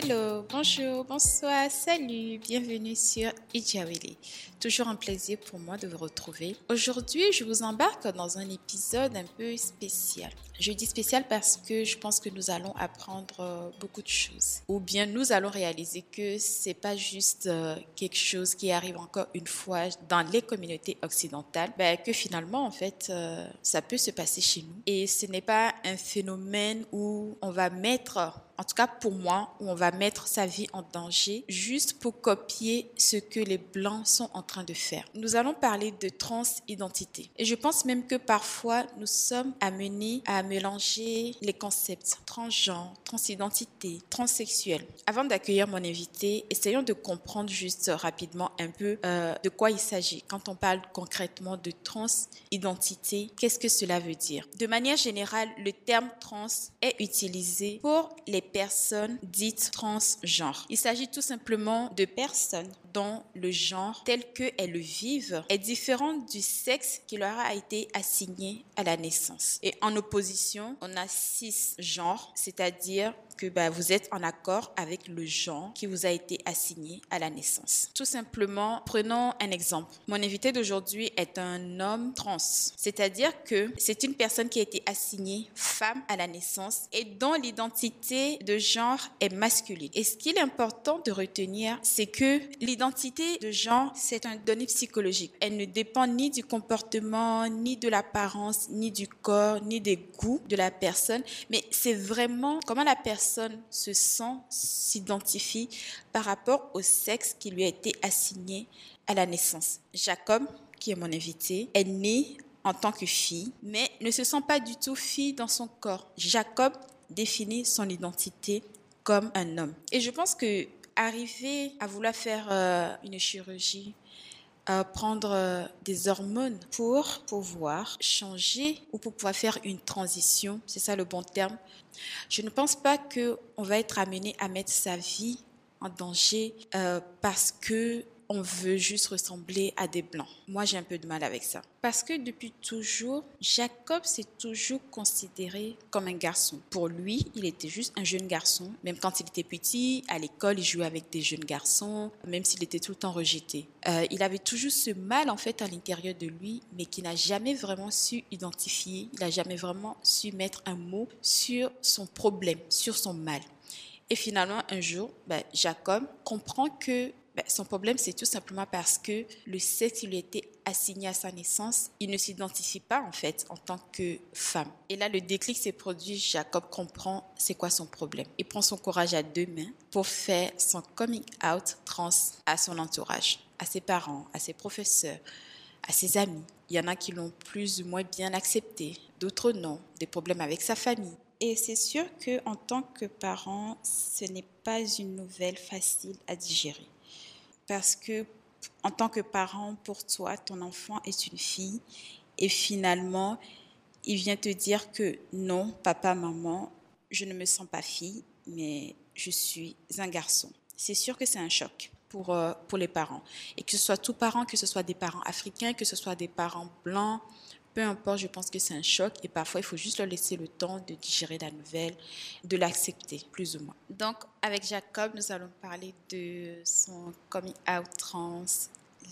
Hello, bonjour, bonsoir, salut, bienvenue sur Ijawili. Toujours un plaisir pour moi de vous retrouver. Aujourd'hui, je vous embarque dans un épisode un peu spécial. Je dis spécial parce que je pense que nous allons apprendre euh, beaucoup de choses. Ou bien nous allons réaliser que c'est pas juste euh, quelque chose qui arrive encore une fois dans les communautés occidentales, ben, que finalement, en fait, euh, ça peut se passer chez nous. Et ce n'est pas un phénomène où on va mettre en tout cas pour moi, où on va mettre sa vie en danger juste pour copier ce que les Blancs sont en train de faire. Nous allons parler de transidentité. Et je pense même que parfois, nous sommes amenés à mélanger les concepts transgenre, transidentité, transsexuel. Avant d'accueillir mon invité, essayons de comprendre juste rapidement un peu euh, de quoi il s'agit. Quand on parle concrètement de transidentité, qu'est-ce que cela veut dire? De manière générale, le terme trans est utilisé pour les personnes dites transgenres. Il s'agit tout simplement de personnes le genre tel qu'elles le vivent est différent du sexe qui leur a été assigné à la naissance. Et en opposition, on a six genres, c'est-à-dire que bah, vous êtes en accord avec le genre qui vous a été assigné à la naissance. Tout simplement, prenons un exemple. Mon invité d'aujourd'hui est un homme trans, c'est-à-dire que c'est une personne qui a été assignée femme à la naissance et dont l'identité de genre est masculine. Et ce qu'il est important de retenir, c'est que l'identité de genre, c'est un donnée psychologique. Elle ne dépend ni du comportement, ni de l'apparence, ni du corps, ni des goûts de la personne, mais c'est vraiment comment la personne se sent, s'identifie par rapport au sexe qui lui a été assigné à la naissance. Jacob, qui est mon invité, est né en tant que fille, mais ne se sent pas du tout fille dans son corps. Jacob définit son identité comme un homme. Et je pense que arriver à vouloir faire euh, une chirurgie prendre euh, des hormones pour pouvoir changer ou pour pouvoir faire une transition, c'est ça le bon terme. Je ne pense pas que on va être amené à mettre sa vie en danger euh, parce que on veut juste ressembler à des blancs. Moi, j'ai un peu de mal avec ça. Parce que depuis toujours, Jacob s'est toujours considéré comme un garçon. Pour lui, il était juste un jeune garçon. Même quand il était petit, à l'école, il jouait avec des jeunes garçons, même s'il était tout le temps rejeté. Euh, il avait toujours ce mal, en fait, à l'intérieur de lui, mais qui n'a jamais vraiment su identifier. Il n'a jamais vraiment su mettre un mot sur son problème, sur son mal. Et finalement, un jour, ben, Jacob comprend que ben, son problème, c'est tout simplement parce que le sexe qui lui était assigné à sa naissance, il ne s'identifie pas en fait en tant que femme. Et là, le déclic s'est produit. Jacob comprend c'est quoi son problème. Il prend son courage à deux mains pour faire son coming out trans à son entourage, à ses parents, à ses professeurs, à ses amis. Il y en a qui l'ont plus ou moins bien accepté, d'autres non, des problèmes avec sa famille. Et c'est sûr que en tant que parent, ce n'est pas une nouvelle facile à digérer parce que en tant que parent, pour toi, ton enfant est une fille et finalement, il vient te dire que non, papa, maman, je ne me sens pas fille, mais je suis un garçon. C'est sûr que c'est un choc pour, euh, pour les parents. Et que ce soit tous parents, que ce soit des parents africains, que ce soit des parents blancs, peu importe, je pense que c'est un choc et parfois il faut juste leur laisser le temps de digérer la nouvelle, de l'accepter, plus ou moins. Donc, avec Jacob, nous allons parler de son coming out trans,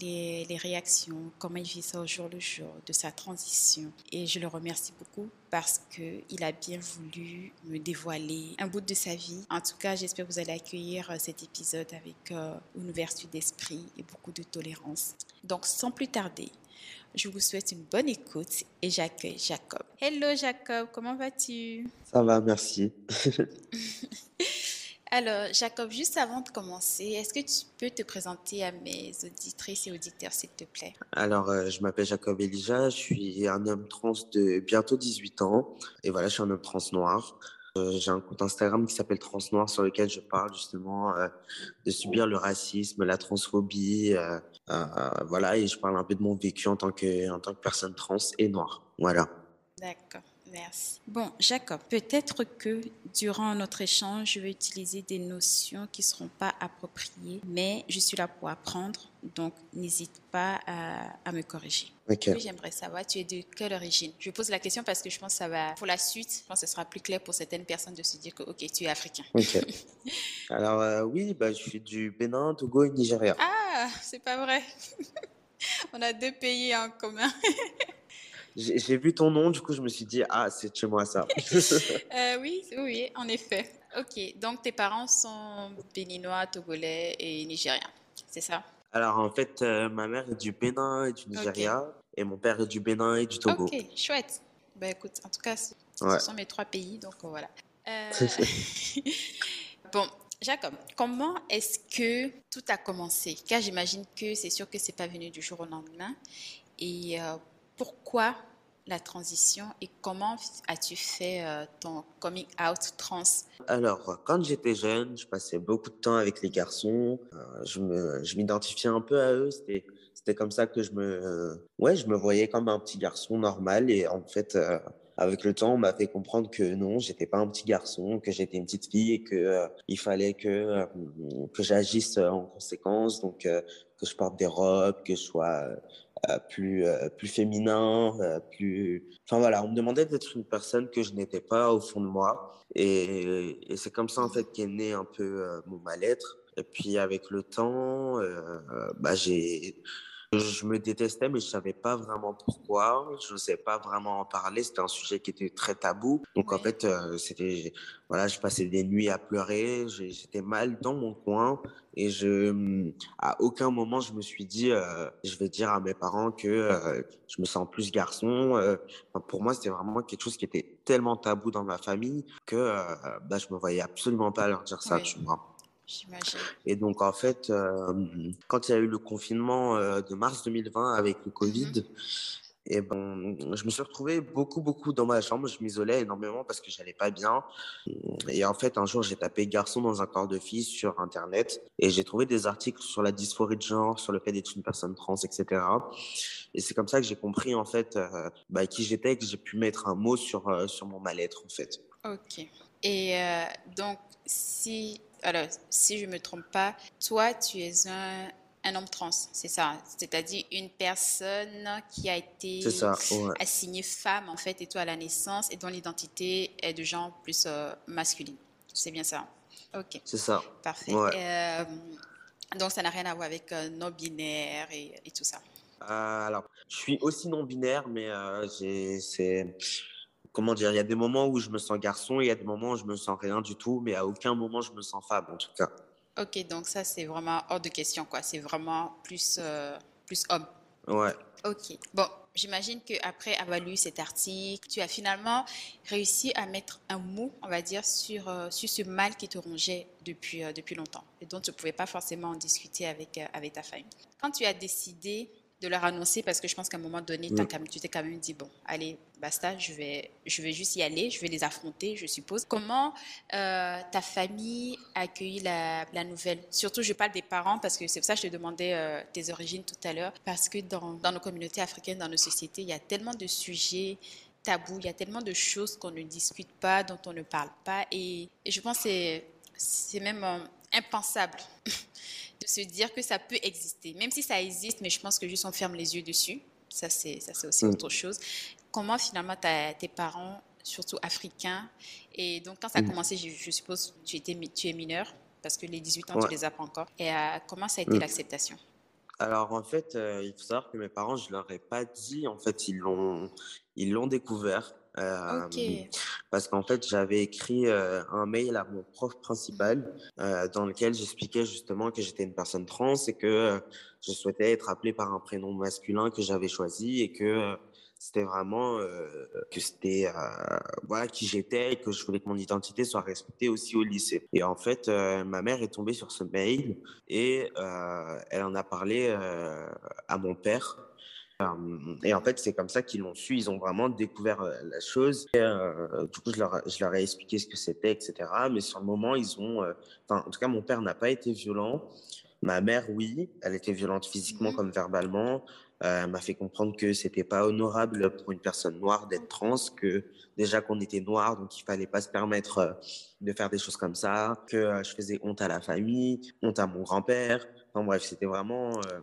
les, réactions, comment il vit ça au jour le jour, de sa transition. Et je le remercie beaucoup parce qu'il a bien voulu me dévoiler un bout de sa vie. En tout cas, j'espère que vous allez accueillir euh, cet épisode avec euh, une ouverture d'esprit et beaucoup de tolérance. Donc, sans plus tarder, je vous souhaite une bonne écoute et j'accueille Jacob. Hello Jacob, comment vas-tu? Ça va, merci. Alors, Jacob, juste avant de commencer, est-ce que tu peux te présenter à mes auditrices et auditeurs, s'il te plaît? Alors, euh, je m'appelle Jacob Elijah, je suis un homme trans de bientôt 18 ans. Et voilà, je suis un homme trans noir. Euh, j'ai un compte Instagram qui s'appelle Trans Noir sur lequel je parle justement euh, de subir le racisme, la transphobie, euh, voilà, et je parle un peu de mon vécu en tant que, en tant que personne trans et noire. Voilà. D'accord. Merci. Bon, Jacob, peut-être que durant notre échange, je vais utiliser des notions qui ne seront pas appropriées, mais je suis là pour apprendre, donc n'hésite pas à, me corriger. Ok. J'aimerais savoir, tu es de quelle origine? Je pose la question parce que je pense que ça va, pour la suite, je pense que ce sera plus clair pour certaines personnes de se dire que, ok, tu es africain. Ok. Alors, euh, oui, bah, je suis du Bénin, Togo et Nigeria. Ah, c'est pas vrai. On a deux pays en commun. J'ai vu ton nom, du coup, je me suis dit, ah, c'est chez moi ça. Euh, oui, oui, en effet. Ok, donc tes parents sont béninois, togolais et nigériens, c'est ça? Alors, en fait, euh, ma mère est du Bénin et du Nigeria, et mon père est du Bénin et du Togo. Ok, chouette. Ben écoute, en tout cas, ce sont mes trois pays, donc voilà. Euh... bon, Jacob, comment est-ce que tout a commencé? Car j'imagine que c'est sûr que c'est pas venu du jour au lendemain. Et euh, pourquoi la transition et comment as-tu fait euh, ton coming out trans? Alors, quand j'étais jeune, je passais beaucoup de temps avec les garçons. Euh, je, m'identifiais un peu à eux. C'était, c'était comme ça que je me, ouais, je me voyais comme un petit garçon normal. Et en fait, avec le temps, on m'a fait comprendre que non, j'étais pas un petit garçon, que j'étais une petite fille et que il fallait que que j'agisse en conséquence. Donc, que je porte des robes, que je sois euh, plus, euh, plus féminin, euh, plus... Enfin voilà, on me demandait d'être une personne que je n'étais pas au fond de moi. Et, et c'est comme ça en fait qu'est né un peu mon mal-être. Et puis avec le temps, bah, j'ai je me détestais, mais je savais pas vraiment pourquoi. Je ne savais pas vraiment en parler. C'était un sujet qui était très tabou. Donc, en fait, euh, c'était, voilà, je passais des nuits à pleurer. J'étais mal dans mon coin. Et je, à aucun moment, je me suis dit, euh, je vais dire à mes parents que euh, je me sens plus garçon. pour moi, c'était vraiment quelque chose qui était tellement tabou dans ma famille que bah, je me voyais absolument pas leur dire ça, tu vois. Et donc, en fait, euh, quand il y a eu le confinement euh, de mars 2020 avec le Covid, mhm. et ben, je me suis retrouvé beaucoup, beaucoup dans ma chambre. Je m'isolais énormément parce que j'allais pas bien. Et en fait, un jour, j'ai tapé garçon dans un corps de fille sur Internet et j'ai trouvé des articles sur la dysphorie de genre, sur le fait d'être une personne trans, etc. Et c'est comme ça que j'ai compris, en fait, euh, bah, qui j'étais et que j'ai pu mettre un mot sur, sur mon mal-être, en fait. Ok. Et donc, si alors, si je ne me trompe pas, toi, tu es un, un homme trans, c'est ça? C'est-à-dire une personne qui a été assignée femme, en fait, et toi à la naissance, et dont l'identité est de genre plus euh, masculine. C'est bien ça? Ok. C'est ça. Parfait. Euh, donc, ça n'a rien à voir avec euh, non-binaire et, et, tout ça Alors, je suis aussi non-binaire, mais c'est comment dire, il y a des moments où je me sens garçon, il y a des moments où je me sens rien du tout, mais à aucun moment je me sens femme en tout cas. Ok, donc ça c'est vraiment hors de question quoi, c'est vraiment plus euh, plus homme. Ouais. Ok. Bon, j'imagine qu'après avoir lu cet article, tu as finalement réussi à mettre un mot, on va dire, sur, euh, sur ce mal qui te rongeait depuis, euh, depuis longtemps et dont tu ne pouvais pas forcément en discuter avec, avec ta famille. Quand tu as décidé de leur annoncer parce que je pense qu'à un moment donné, tu t'es quand même dit, bon, allez, basta, je vais, je vais juste y aller, je vais les affronter, je suppose. Comment euh, ta famille a accueilli la, la, nouvelle? Surtout, je parle des parents parce que c'est pour ça que je te demandais euh, tes origines tout à l'heure, parce que dans, dans nos communautés africaines, dans nos sociétés, il y a tellement de sujets tabous, il y a tellement de choses qu'on ne discute pas, dont on ne parle pas, et, et je pense que c'est même euh, impensable de se dire que ça peut exister, même si ça existe, mais je pense que juste on ferme les yeux dessus. Ça, c'est, ça, c'est aussi mm. autre chose. Comment finalement tes parents, surtout africains, et donc quand ça a mm. commencé, je, suppose tu étais tu es mineur parce que les 18 ans tu les as pas encore. Et euh, comment ça a été mm. l'acceptation? Alors en fait, euh, il faut savoir que mes parents, je leur ai pas dit. En fait, ils l'ont, ils l'ont découvert. Euh, parce qu'en fait, j'avais écrit euh, un mail à mon prof principal euh, dans lequel j'expliquais justement que j'étais une personne trans et que je souhaitais être appelé par un prénom masculin que j'avais choisi et que c'était vraiment que c'était voilà qui j'étais et que je voulais que mon identité soit respectée aussi au lycée. Et en fait, ma mère est tombée sur ce mail et elle en a parlé à mon père et en fait, c'est comme ça qu'ils l'ont su. Ils ont vraiment découvert la chose. du coup, je leur, je leur, ai expliqué ce que c'était, etc. Mais sur le moment, ils ont. Enfin, en tout cas, mon père n'a pas été violent. Ma mère, oui, elle était violente physiquement mmh comme verbalement. elle m'a fait comprendre que c'était pas honorable pour une personne noire d'être trans, que déjà qu'on était noir, donc il fallait pas se permettre de faire des choses comme ça, que je faisais honte à la famille, honte à mon grand-père, bref, c'était vraiment. Euh,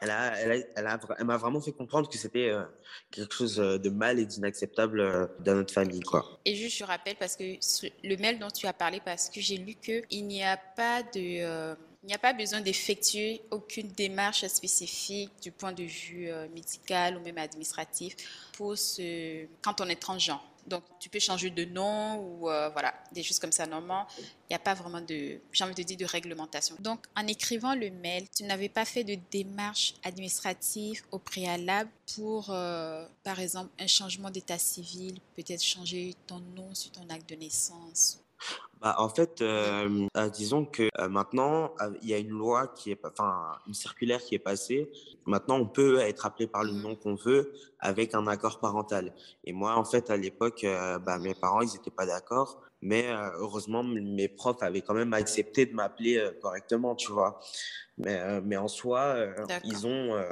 elle m'a elle elle vraiment fait comprendre que c'était euh, quelque chose euh, de mal et d'inacceptable dans notre famille. Quoi. Et juste, je rappelle, parce que le mail dont tu as parlé, parce que j'ai lu qu'il n'y a pas de. il n'y a pas besoin d'effectuer aucune démarche spécifique du point de vue médical ou même administratif pour ce, quand on est transgenre. Donc, tu peux changer de nom ou euh, voilà, des choses comme ça. Normalement, il n'y a pas vraiment de, j'ai envie de dire, de réglementation. Donc, en écrivant le mail, tu n'avais pas fait de démarche administrative au préalable pour, euh, par exemple, un changement d'état civil, peut-être changer ton nom sur ton acte de naissance bah, en fait, euh, euh, disons que euh, maintenant, il y a une loi qui est, enfin, une circulaire qui est passée. Maintenant, on peut être appelé par le mmh nom qu'on veut avec un accord parental. Et moi, en fait, à l'époque, bah, mes parents, ils n'étaient pas d'accord. Mais heureusement, mes profs avaient quand même accepté de m'appeler correctement, tu vois. Mais, mais en soi, ils ont,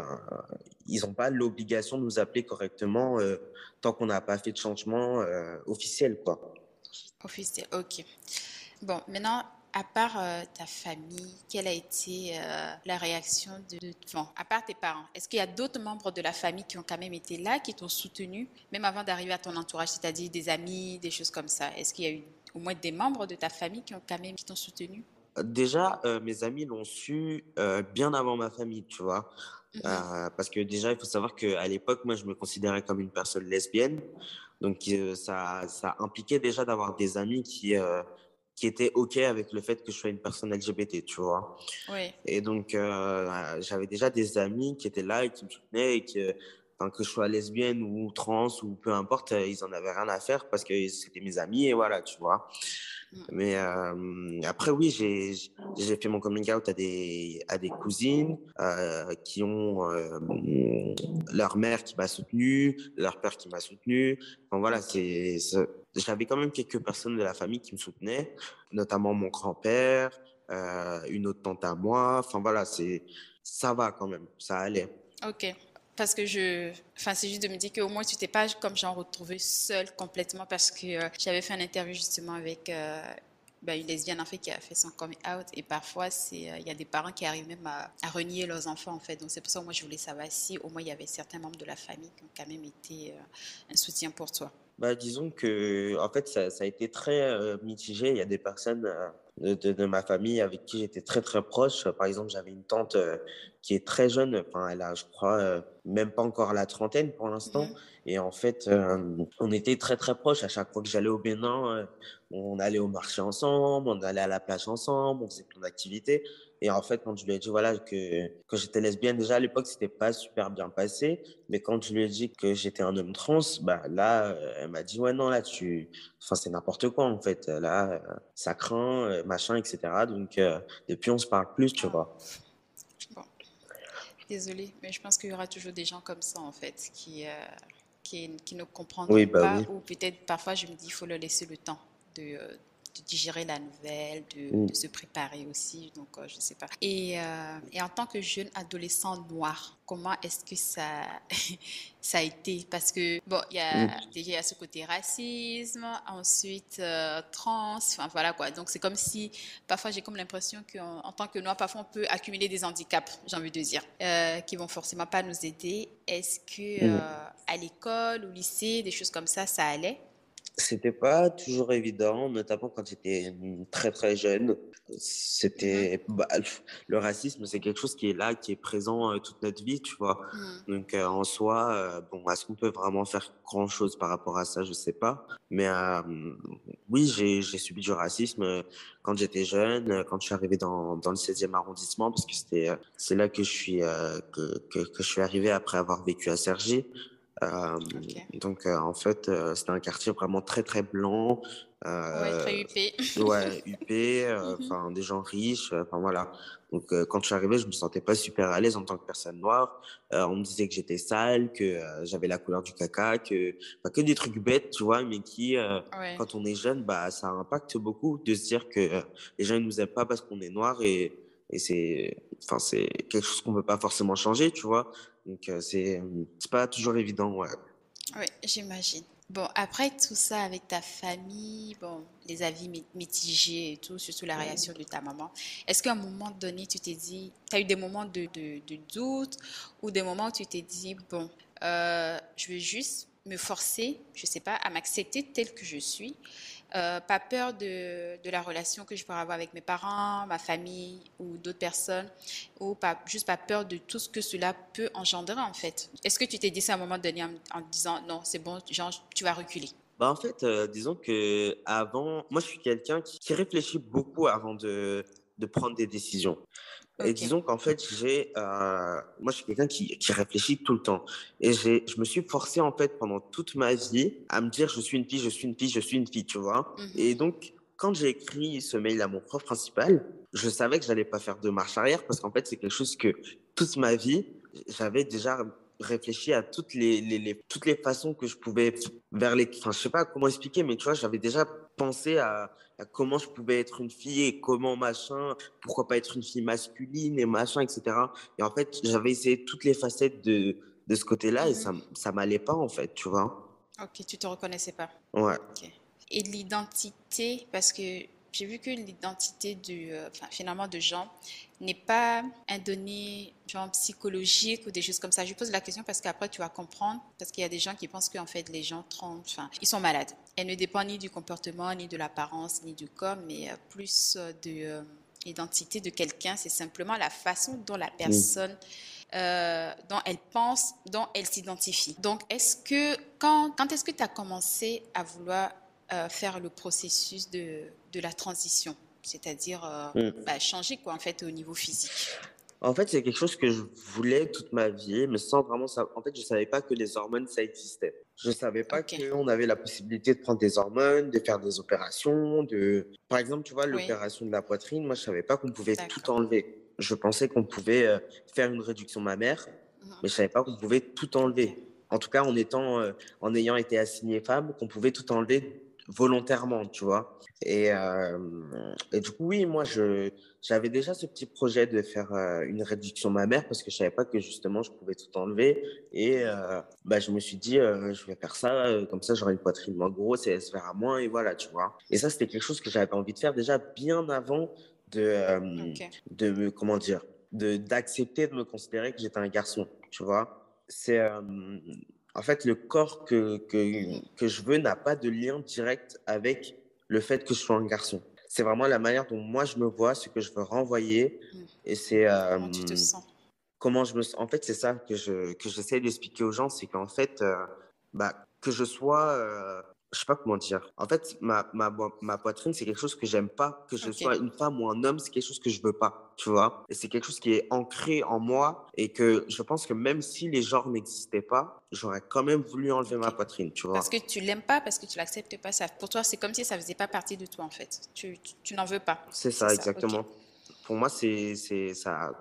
ils n'ont pas l'obligation de nous appeler correctement tant qu'on n'a pas fait de changement officiel, quoi. Officiel, ok. Bon, maintenant, à part euh, ta famille, quelle a été euh, la réaction de, bon, à part tes parents, est-ce qu'il y a d'autres membres de la famille qui ont quand même été là, qui t'ont soutenu, même avant d'arriver à ton entourage, c'est-à-dire des amis, des choses comme ça? Est-ce qu'il y a eu au moins des membres de ta famille qui ont quand même qui t'ont soutenu? Déjà, euh, mes amis l'ont su bien avant ma famille, tu vois. Mmh parce que déjà, il faut savoir qu'à l'époque, moi, je me considérais comme une personne lesbienne. Donc, ça, ça impliquait déjà d'avoir des amis qui, qui étaient OK avec le fait que je sois une personne LGBT, tu vois. Oui. Et donc, j'avais déjà des amis qui étaient là et qui me soutenaient et que, que je sois lesbienne ou trans ou peu importe, ils en avaient rien à faire parce que c'était mes amis et voilà, tu vois. Mmh. Mais euh, après, oui, j'ai fait mon coming out à des, à des cousines euh, qui ont euh, leur mère qui m'a soutenu, leur père qui m'a soutenu. Enfin voilà, c'est j'avais quand même quelques personnes de la famille qui me soutenaient, notamment mon grand-père, une autre tante à moi. Enfin voilà, c'est ça va quand même, ça allait. Ok parce que je, enfin, c'est juste de me dire qu'au moins tu t'es pas comme j'en retrouvé seule complètement parce que euh, j'avais fait un interview justement avec euh, ben, une lesbienne en fait qui a fait son coming out et parfois c'est, euh, il y a des parents qui arrivent même à, renier leurs enfants en fait. Donc c'est pour ça que moi je voulais savoir si au moins il y avait certains membres de la famille qui ont quand même été un soutien pour toi. Bah, disons que en fait ça, ça a été très mitigé. Il y a des personnes de, de, ma famille avec qui j'étais très très proche. Par exemple, j'avais une tante qui est très jeune, enfin elle a je crois même pas encore la trentaine pour l'instant. Mmh. Et en fait, euh, on était très très proches. À chaque fois que j'allais au Bénin, euh, on allait au marché ensemble, on allait à la plage ensemble, on faisait plein d'activités. Et en fait, quand je lui ai dit voilà que que j'étais lesbienne, déjà à l'époque c'était pas super bien passé, mais quand je lui ai dit que j'étais un homme trans, bah là, euh, elle m'a dit ouais non là tu, enfin c'est n'importe quoi en fait. Là, ça craint, machin, etc. Donc depuis on se parle plus, tu vois. Désolée, mais je pense qu'il y aura toujours des gens comme ça, en fait, qui, qui, qui, ne comprendront bah pas. Ou peut-être parfois, je me dis, il faut leur laisser le temps de, euh, de digérer la nouvelle, de, mm. se préparer aussi. Donc, euh, je ne sais pas. Et, euh, et, en tant que jeune adolescent noir, comment est-ce que ça, ça a été? Parce que, bon, il y a mm. déjà ce côté racisme, ensuite euh, trans, enfin voilà quoi. Donc, c'est comme si, parfois, j'ai comme l'impression qu'en en tant que noir, parfois, on peut accumuler des handicaps, j'ai envie de dire, qui vont forcément pas nous aider. Est-ce que mm. à l'école, au lycée, des choses comme ça, ça allait? C'était pas toujours évident, notamment quand j'étais très très jeune. C'était mmh bah, le racisme, c'est quelque chose qui est là, qui est présent euh, toute notre vie, tu vois. Mmh. Donc euh, en soi, euh, bon, est-ce qu'on peut vraiment faire grand chose par rapport à ça? Je sais pas. Mais oui, j'ai subi du racisme quand j'étais jeune, quand je suis arrivé dans, dans le 16e arrondissement, parce que c'était c'est là que je suis que, que, que, je suis arrivé après avoir vécu à Cergy. Euh, donc, euh, en fait, euh, c'était un quartier vraiment très, très blanc. ouais, très huppé. ouais, huppé, mhm. enfin, des gens riches, enfin voilà. Donc, quand je suis arrivé, je me sentais pas super à l'aise en tant que personne noire. on me disait que j'étais sale, que j'avais la couleur du caca, que, que des trucs bêtes, tu vois, mais qui, quand on est jeune, bah, ça impacte beaucoup de se dire que les gens ne nous aiment pas parce qu'on est noir et et c'est enfin c'est quelque chose qu'on ne peut pas forcément changer, tu vois. Donc c'est c'est pas toujours évident, ouais. Oui, j'imagine. Bon, après tout ça avec ta famille, bon, les avis mitigés et tout, surtout la réaction de ta maman, est-ce qu'à un moment donné, tu t'es dit, tu as eu des moments de, de, de, doute ou des moments où tu t'es dit, bon, euh, je vais juste me forcer, je sais pas, à m'accepter tel que je suis euh, pas peur de, de, la relation que je pourrais avoir avec mes parents, ma famille ou d'autres personnes, ou pas, juste pas peur de tout ce que cela peut engendrer en fait. Est-ce que tu t'es dit ça à un moment donné en, disant non, c'est bon, genre, tu vas reculer? Bah en fait, euh, disons que avant, moi je suis quelqu'un qui, qui, réfléchit beaucoup avant de, de prendre des décisions. Et disons qu'en fait, j'ai, euh, moi, je suis quelqu'un qui, qui, réfléchit tout le temps. Et j'ai, je me suis forcé, en fait, pendant toute ma vie, à me dire, je suis une fille, je suis une fille, je suis une fille, tu vois. Mmh Et donc, quand j'ai écrit ce mail à mon prof principal, je savais que j'allais pas faire de marche arrière parce qu'en fait, c'est quelque chose que toute ma vie, j'avais déjà réfléchi à toutes les, les, les, toutes les façons que je pouvais vers les, enfin, je sais pas comment expliquer, mais tu vois, j'avais déjà pensé à, comment je pouvais être une fille et comment machin, pourquoi pas être une fille masculine et machin, etc. Et en fait, j'avais essayé toutes les facettes de, de ce côté-là et ça, mmh ça m'allait pas, en fait, tu vois. Ok, tu te reconnaissais pas. Ouais. Et l'identité, parce que j'ai vu que l'identité de, euh, enfin, finalement de gens n'est pas un donné genre psychologique ou des choses comme ça. Je pose la question parce qu'après tu vas comprendre, parce qu'il y a des gens qui pensent qu'en fait les gens trompent, enfin, ils sont malades. Elle ne dépend ni du comportement, ni de l'apparence, ni du corps, mais euh, plus euh, de l'identité de quelqu'un. C'est simplement la façon dont la personne euh, dont elle pense, dont elle s'identifie. Donc, est-ce que quand, quand est-ce que tu as commencé à vouloir euh, faire le processus de, de la transition, c'est-à-dire euh, mm. bah, changer quoi en fait au niveau physique. En fait, c'est quelque chose que je voulais toute ma vie, mais sans vraiment savoir. En fait, je savais pas que les hormones ça existait. Je savais pas qu'on avait la possibilité de prendre des hormones, de faire des opérations, de. Par exemple, tu vois, l'opération de la poitrine, moi, je savais pas qu'on pouvait tout enlever. Je pensais qu'on pouvait euh, faire une réduction mammaire, mmh. mais je savais pas qu'on pouvait tout enlever. En tout cas, en étant, en ayant été assignée femme, qu'on pouvait tout enlever volontairement, tu vois. Et, euh, et, du coup, oui, moi, je, j'avais déjà ce petit projet de faire euh, une réduction mammaire parce que je savais pas que justement je pouvais tout enlever. Et euh, bah, je me suis dit, je vais faire ça, comme ça j'aurai une poitrine moins grosse et elle se verra moins, et voilà, tu vois. Et ça, c'était quelque chose que j'avais envie de faire déjà bien avant de, de comment dire, de, d'accepter de me considérer que j'étais un garçon, tu vois. C'est en fait, le corps que, que, que je veux n'a pas de lien direct avec le fait que je sois un garçon. C'est vraiment la manière dont moi je me vois, ce que je veux renvoyer. Mmh. Et c'est. comment tu te euh, sens? Comment je me En fait, c'est ça que je que j'essaie d'expliquer aux gens, c'est qu'en fait, euh, bah, que je sois euh, je sais pas comment dire. En fait, ma, ma, ma poitrine, c'est quelque chose que j'aime pas. Que je sois une femme ou un homme, c'est quelque chose que je veux pas, tu vois. Et c'est quelque chose qui est ancré en moi et que je pense que même si les genres n'existaient pas, j'aurais quand même voulu enlever ma poitrine, tu vois. Parce que tu l'aimes pas, parce que tu l'acceptes pas. Ça, pour toi, c'est comme si ça faisait pas partie de toi, en fait. Tu, tu, n'en veux pas. C'est ça, exactement pour moi, c'est, c'est ça.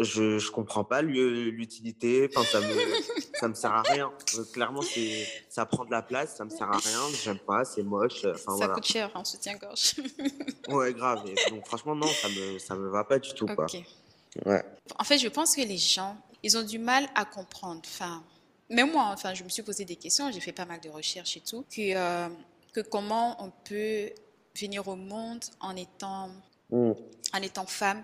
Je, je comprends pas l'utilité. Enfin, ça me, ça me sert à rien. Euh, clairement, c'est, ça prend de la place, ça me sert à rien. J'aime pas, c'est moche. Enfin, ça coûte cher en soutien-gorge. ouais, grave. donc, franchement, non, ça me, ça me va pas du tout, quoi. Ouais. En fait, je pense que les gens, ils ont du mal à comprendre. Enfin, même moi, enfin, je me suis posé des questions. J'ai fait pas mal de recherches et tout. Que, euh, que comment on peut venir au monde en étant Mm. En étant femme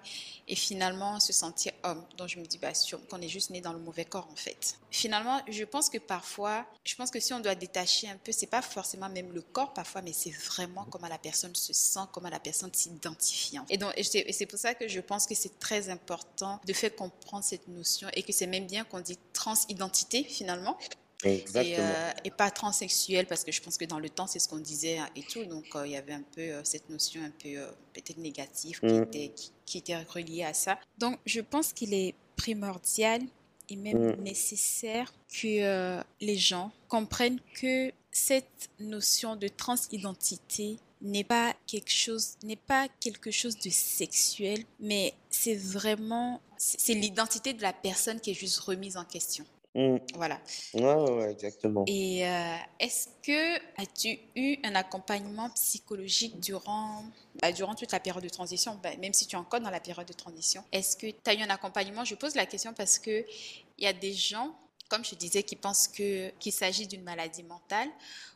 et finalement se sentir homme. Donc je me dis bah, qu'on est juste né dans le mauvais corps en fait. Finalement, je pense que parfois, je pense que si on doit détacher un peu, c'est pas forcément même le corps parfois, mais c'est vraiment comment la personne se sent, comment la personne s'identifie. Et donc c'est pour ça que je pense que c'est très important de faire comprendre cette notion et que c'est même bien qu'on dit transidentité finalement euh, et, pas transsexuel, parce que je pense que dans le temps, c'est ce qu'on disait hein, et tout. Donc, euh, il y avait un peu euh, cette notion un peu peut-être négative qui, mm. était, qui, était reliée à ça. Donc, je pense qu'il est primordial et même mm. nécessaire que les gens comprennent que cette notion de transidentité n'est pas quelque chose n'est pas quelque chose de sexuel mais c'est vraiment c'est l'identité de la personne qui est juste remise en question Mmh. Voilà. Ouais, ouais, ouais, exactement. Et euh, est-ce que as-tu eu un accompagnement psychologique durant, bah, durant toute la période de transition, bah, même si tu es encore dans la période de transition? Est-ce que tu as eu un accompagnement? Je pose la question parce que il y a des gens, comme je disais, qui pensent que qu'il s'agit d'une maladie mentale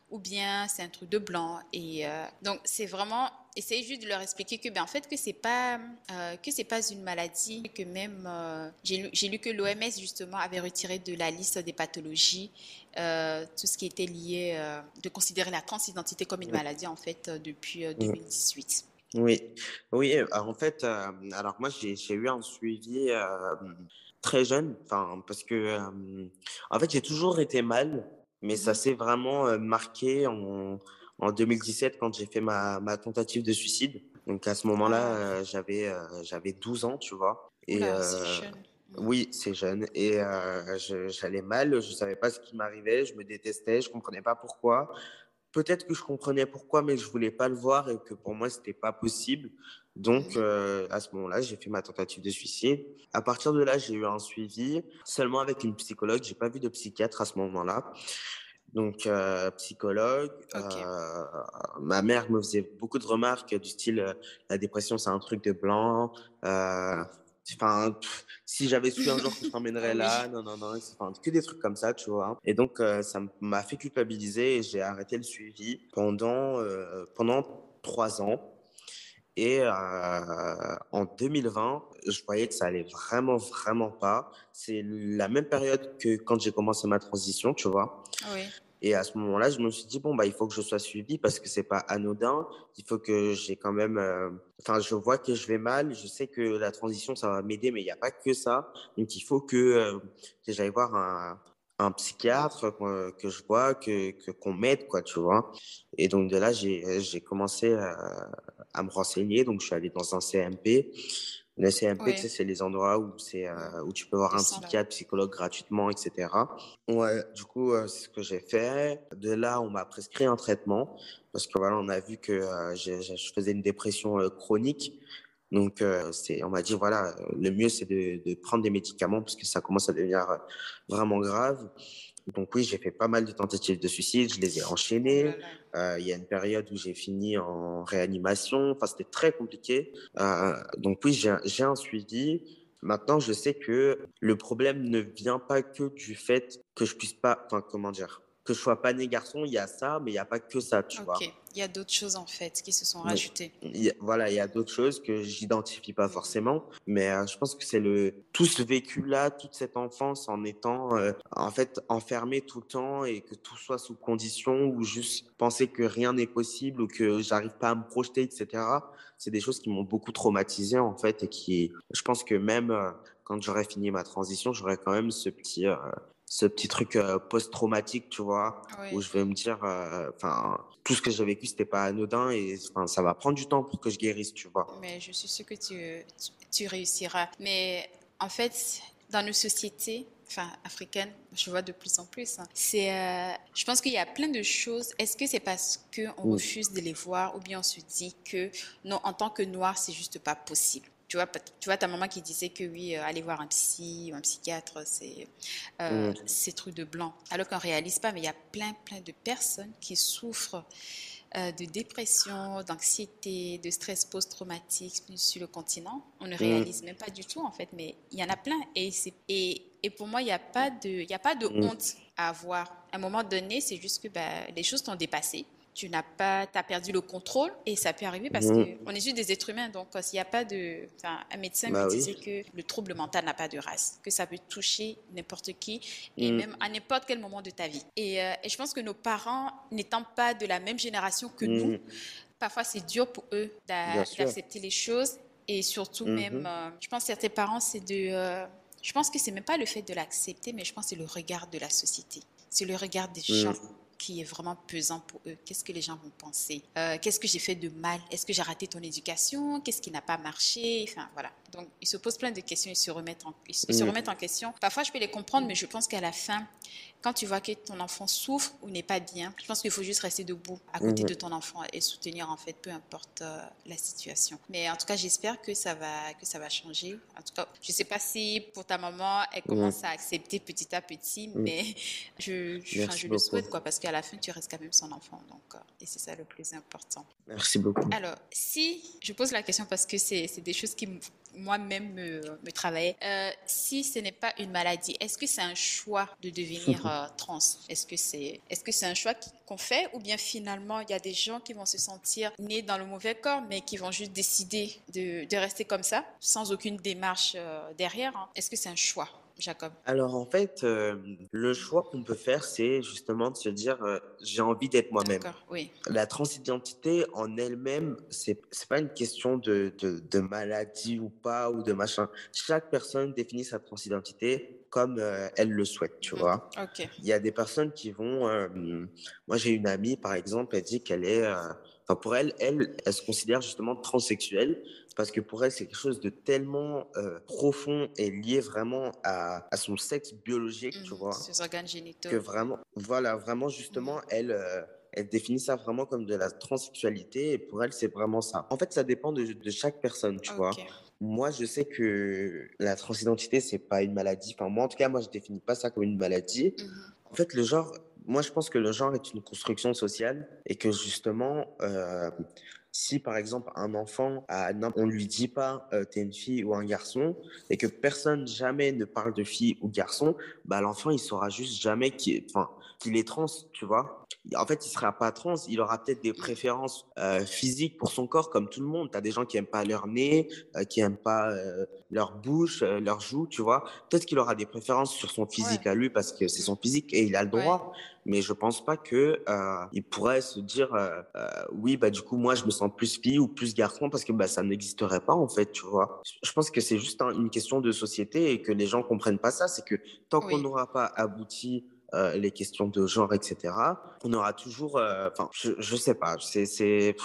ou bien c'est un truc de blanc. Et euh, donc, c'est vraiment essayer juste de leur expliquer que, ben, en fait, que c'est pas euh, que c'est pas une maladie, que même euh, j'ai lu, que l'OMS justement avait retiré de la liste des pathologies tout ce qui était lié de considérer la transidentité comme une maladie en fait depuis 2018. Oui, oui. En fait, alors moi j'ai eu un suivi très jeune, enfin parce que en fait j'ai toujours été mal mais ça Mhm. s'est vraiment euh, marqué en, en 2017 quand j'ai fait ma, ma tentative de suicide. Donc à ce moment-là, Ah, euh, j'avais euh, j'avais 12 ans, tu vois. Et euh, jeune. Oui, c'est jeune. Et j'allais mal, je savais pas ce qui m'arrivait, je me détestais, je comprenais pas pourquoi. Peut-être que je comprenais pourquoi, mais je voulais pas le voir et que pour moi, c'était pas possible. Donc, euh, à ce moment-là, j'ai fait ma tentative de suicide. À partir de là, j'ai eu un suivi seulement avec une psychologue. J'ai pas vu de psychiatre à ce moment-là. Donc, euh, psychologue. Euh, ma mère me faisait beaucoup de remarques du style euh, la dépression, c'est un truc de blanc. Euh, Enfin, si j'avais su un jour que je t'emmènerais Oui. là, non, non, non, enfin, que des trucs comme ça, tu vois. Et donc, ça m'a fait culpabiliser et j'ai arrêté le suivi pendant, pendant trois ans. Et euh, en 2020, je voyais que ça allait vraiment, vraiment pas. C'est la même période que quand j'ai commencé ma transition, tu vois. Oui. Et à ce moment-là, je me suis dit, bon, bah, il faut que je sois suivi parce que c'est pas anodin. Il faut que j'ai quand même. euh, Enfin, je vois que je vais mal. Je sais que la transition, ça va m'aider, mais il n'y a pas que ça. Donc, il faut que, euh, que j'aille voir un, un psychiatre, que, que je vois, que, que, qu'on m'aide, quoi, tu vois. Et donc, de là, j'ai, j'ai commencé euh, à me renseigner. Donc, je suis allé dans un CMP. Le CMP, tu sais, c'est les endroits où, c'est, euh, où tu peux voir un psychiatre, psychologue gratuitement, etc. Ouais, du coup, euh, c'est ce que j'ai fait. De là, on m'a prescrit un traitement parce que voilà, on a vu que euh, j'ai- je faisais une dépression euh, chronique. Donc, euh, on m'a dit, voilà, le mieux, c'est de, de prendre des médicaments parce que ça commence à devenir euh, vraiment grave. Donc, oui, j'ai fait pas mal de tentatives de suicide, je les ai Oh enchaînées. là. Euh, Il y a une période où j'ai fini en réanimation. Enfin, c'était très compliqué. Euh, donc, oui, j'ai, j'ai un suivi. Maintenant, je sais que le problème ne vient pas que du fait que je puisse pas, enfin, comment dire, que je sois pas né garçon, il y a ça, mais il n'y a pas que ça, tu vois. Ok. Il y a d'autres choses en fait qui se sont rajoutées. Il y a- voilà, il y a d'autres choses que j'identifie pas Mhm. forcément, mais euh, je pense que c'est le tout ce vécu-là, toute cette enfance en étant euh, en fait enfermé tout le temps et que tout soit sous condition ou juste penser que rien n'est possible ou que j'arrive pas à me projeter, etc. C'est des choses qui m'ont beaucoup traumatisé en fait et qui, je pense que même euh, quand j'aurais fini ma transition, j'aurais quand même ce petit euh, ce petit truc euh, post-traumatique, tu vois, où Oui. je vais me dire, euh, enfin, tout ce que j'ai vécu, c'était pas anodin et ça va prendre du temps pour que je guérisse, tu vois. Mais je suis sûre que tu, tu, tu réussiras. Mais en fait, dans nos sociétés, enfin africaines, je vois de plus en plus. hein, c'est, euh, je pense qu'il y a plein de choses. Est-ce que c'est parce que on Mm. refuse de les voir ou bien on se dit que non, en tant que noir, c'est juste pas possible? Tu vois, tu vois ta maman qui disait que oui, euh, aller voir un psy ou un psychiatre, c'est euh, truc de blanc. Alors qu'on réalise pas, mais il y a plein, plein de personnes qui souffrent euh, de dépression, d'anxiété, de stress post-traumatique sur le continent. On ne Mm. réalise même pas du tout en fait, mais il y en a plein. Et, c'est- et, et pour moi, il n'y a pas de, y a pas de Mm. honte à avoir. À un moment donné, c'est juste que bah, les choses t'ont dépassé. Tu n'as pas, as perdu le contrôle et ça peut arriver parce Mm. qu'on est juste des êtres humains. Donc, euh, s'il n'y a pas de, enfin, un médecin Bah me oui. disait que le trouble mental n'a pas de race, que ça peut toucher n'importe qui et Mm. même à n'importe quel moment de ta vie. Et, euh, et je pense que nos parents, n'étant pas de la même génération que nous, Mm. parfois c'est dur pour eux d'accepter les choses et surtout Mhm. même, euh, je pense que certains parents, c'est de, euh, je pense que c'est même pas le fait de l'accepter, mais je pense que c'est le regard de la société, c'est le regard des Mm. gens. Qui est vraiment pesant pour eux. Qu'est-ce que les gens vont penser? Euh, Qu'est-ce que j'ai fait de mal? Est-ce que j'ai raté ton éducation? Qu'est-ce qui n'a pas marché? Enfin, voilà. Donc, ils se posent plein de questions, ils se remettent en, ils se Mm. remettent en question. Parfois, je peux les comprendre, mais je pense qu'à la fin, quand tu vois que ton enfant souffre ou n'est pas bien, je pense qu'il faut juste rester debout à côté Mhm. de ton enfant et soutenir, en fait, peu importe euh, la situation. Mais en tout cas, j'espère que ça va, que ça va changer. En tout cas, je sais pas si pour ta maman, elle commence à accepter petit à petit, mais je, je, enfin, Merci je le souhaite, quoi, parce qu'à la fin, tu restes quand même son enfant. Donc, euh, et c'est ça le plus important. Merci beaucoup. Alors, si, je pose la question parce que c'est des choses qui m- moi-même me, me travaillaient. Euh, si ce n'est pas une maladie, est-ce que c'est un choix de devenir euh, trans? Est-ce que c'est est -ce c'est un choix qu'on fait ou bien finalement il y a des gens qui vont se sentir nés dans le mauvais corps mais qui vont juste décider de, de rester comme ça sans aucune démarche euh, derrière hein? Est-ce que c'est un choix? Jacob Alors en fait, euh, le choix qu'on peut faire, c'est justement de se dire euh, j'ai envie d'être moi-même. Oui. La transidentité en elle-même, c'est c'est pas une question de, de, de maladie ou pas ou de machin. Chaque personne définit sa transidentité comme euh, elle le souhaite, tu Mhm. vois. Il y a des personnes qui vont. euh, moi, j'ai une amie, par exemple, elle dit qu'elle est. euh, Enfin, pour elle, elle, elle se considère justement transsexuelle parce que pour elle, c'est quelque chose de tellement euh, profond et lié vraiment à, à son sexe biologique, tu Mhm. vois, Ces organes génitaux. que vraiment, voilà, vraiment justement, elle, euh, elle définit ça vraiment comme de la transsexualité et pour elle, c'est vraiment ça. En fait, ça dépend de, de chaque personne, tu vois? Moi, je sais que la transidentité, c'est pas une maladie. Enfin, moi, en tout cas, moi, je définis pas ça comme une maladie. Mhm. En fait, le genre, moi, je pense que le genre est une construction sociale et que justement, euh, si par exemple un enfant, à on lui dit pas euh, t'es une fille ou un garçon et que personne jamais ne parle de fille ou garçon, bah l'enfant il saura juste jamais qu'il, enfin, qu'il est trans, tu vois. En fait, il sera pas trans, il aura peut-être des préférences euh, physiques pour son corps comme tout le monde. T'as des gens qui aiment pas leur nez, euh, qui aiment pas euh, leur bouche, euh, leurs joues, tu vois. Peut-être qu'il aura des préférences sur son physique à lui parce que c'est son physique et il a le Ouais. droit. Mais je pense pas que euh, il pourrait se dire euh, euh, oui bah du coup moi je me sens plus fille ou plus garçon parce que bah ça n'existerait pas en fait tu vois. Je pense que c'est juste un- une question de société et que les gens comprennent pas ça. C'est que tant qu'on n'aura pas abouti euh, les questions de genre etc. On aura toujours euh, enfin je je sais pas c'est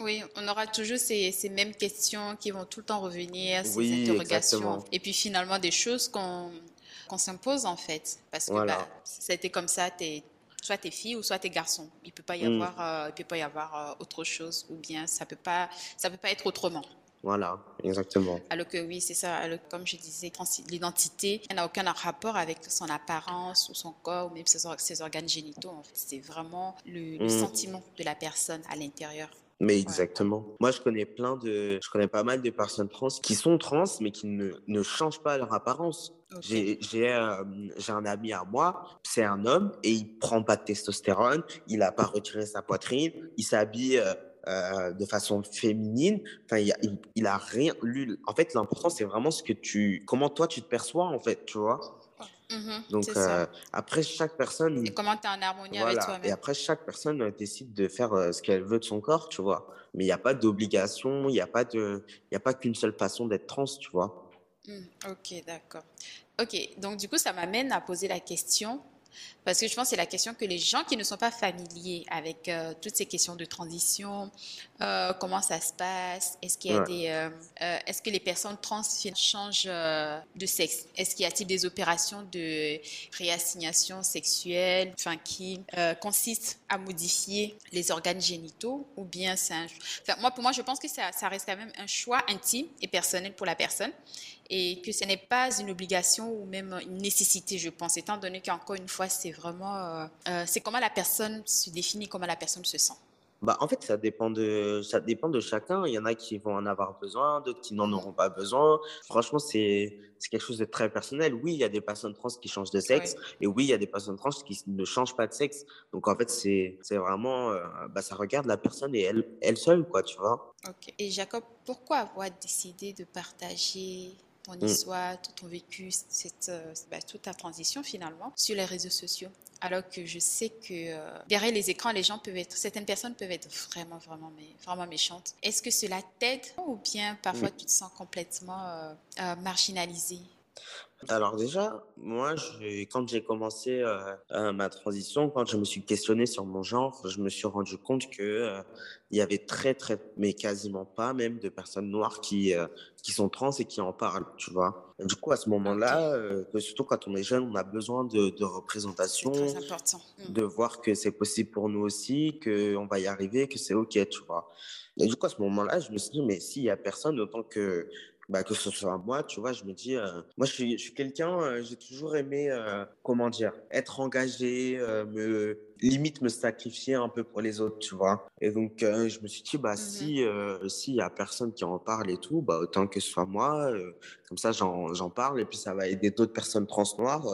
Oui, on aura toujours ces, ces mêmes questions qui vont tout le temps revenir, ces Oui, interrogations. exactement. Et puis finalement, des choses qu'on qu'on s'impose en fait. Parce que Voilà. bah, ça a été comme ça, t'es, soit t'es fille ou soit t'es garçon. Il peut pas y Mm. avoir, euh, il peut pas y avoir autre chose ou bien ça peut pas, ça peut pas être autrement. Voilà exactement. Alors que oui, c'est ça. Alors, comme je disais, l'identité n'a aucun rapport avec son apparence ou son corps ou même ses, or- ses organes génitaux. En fait. C'est vraiment le, le Mm. sentiment de la personne à l'intérieur. Mais exactement. Moi, je connais plein de, je connais pas mal de personnes trans qui sont trans, mais qui ne, ne changent pas leur apparence. Ok. J'ai, euh, un ami à moi, c'est un homme et il prend pas de testostérone, il a pas retiré sa poitrine, il s'habille euh, euh, de façon féminine. Enfin, il, a- il, il a rien. Lui, en fait, l'important c'est vraiment ce que tu, comment toi tu te perçois en fait, tu vois. Mhm, Donc euh, après chaque personne, Et comment tu es en harmonie avec voilà. Et toi-même. après, chaque personne euh, décide de faire euh, ce qu'elle veut de son corps, tu vois. Mais il n'y a pas d'obligation, il n'y a pas de, il a pas qu'une seule façon d'être trans, tu vois. Hmm, ok, d'accord. Ok, donc du coup, ça m'amène à poser la question, parce que je pense que c'est la question que les gens qui ne sont pas familiers avec euh, toutes ces questions de transition, euh, comment ça se passe, est-ce qu'il y a Ouais. des, euh, est-ce que les personnes trans changent de sexe, est-ce qu'il y a-t-il des opérations de réassignation sexuelle, enfin qui consistent à modifier les organes génitaux, ou bien c'est un, enfin, moi pour moi je pense que ça, ça reste quand même un choix intime et personnel pour la personne et que ce n'est pas une obligation ou même une nécessité, je pense, étant donné qu'encore une fois, c'est vraiment, euh, euh, c'est comment la personne se définit, comment la personne se sent. Bah, en fait, ça dépend de, ça dépend de chacun. Il y en a qui vont en avoir besoin, d'autres qui n'en auront pas besoin. Franchement, c'est, c'est quelque chose de très personnel. Oui, il y a des personnes trans qui changent de sexe, et oui, il y a des personnes trans qui ne changent pas de sexe. Donc, en fait, c'est, c'est vraiment, euh, bah, ça regarde la personne et elle, elle seule, quoi, tu vois. Ok. Et Jacob, pourquoi avoir décidé de partager ton Mm. histoire, tout ton vécu, cette, euh, bah, toute ta transition finalement sur les réseaux sociaux alors que je sais que euh, derrière les écrans, les gens peuvent être, certaines personnes peuvent être vraiment, vraiment, mais, vraiment méchantes. Est-ce que cela t'aide ou bien parfois Mm. tu te sens complètement euh, euh, marginalisé Alors déjà, moi, quand j'ai commencé euh, ma transition, quand je me suis questionné sur mon genre, je me suis rendu compte que euh, il y avait très très, mais quasiment pas même de personnes noires qui euh, qui sont trans et qui en parlent, tu vois. du coup, à ce moment-là, surtout quand on est jeune, on a besoin de, de représentation, mm. de voir que c'est possible pour nous aussi, que on va y arriver, que c'est ok, tu vois. Et du coup, à ce moment-là, je me suis dit, mais s'il y a personne, autant que bah, que ce soit moi, tu vois, je me dis, euh, moi, je suis, je suis quelqu'un, euh, j'ai toujours aimé, euh, comment dire, être engagé, me limite me sacrifier un peu pour les autres, tu vois. Et donc, je me suis dit, bah, mmh si s'il y a personne qui en parle et tout, bah, autant que ce soit moi, comme ça, j'en parle et puis ça va aider d'autres personnes trans noires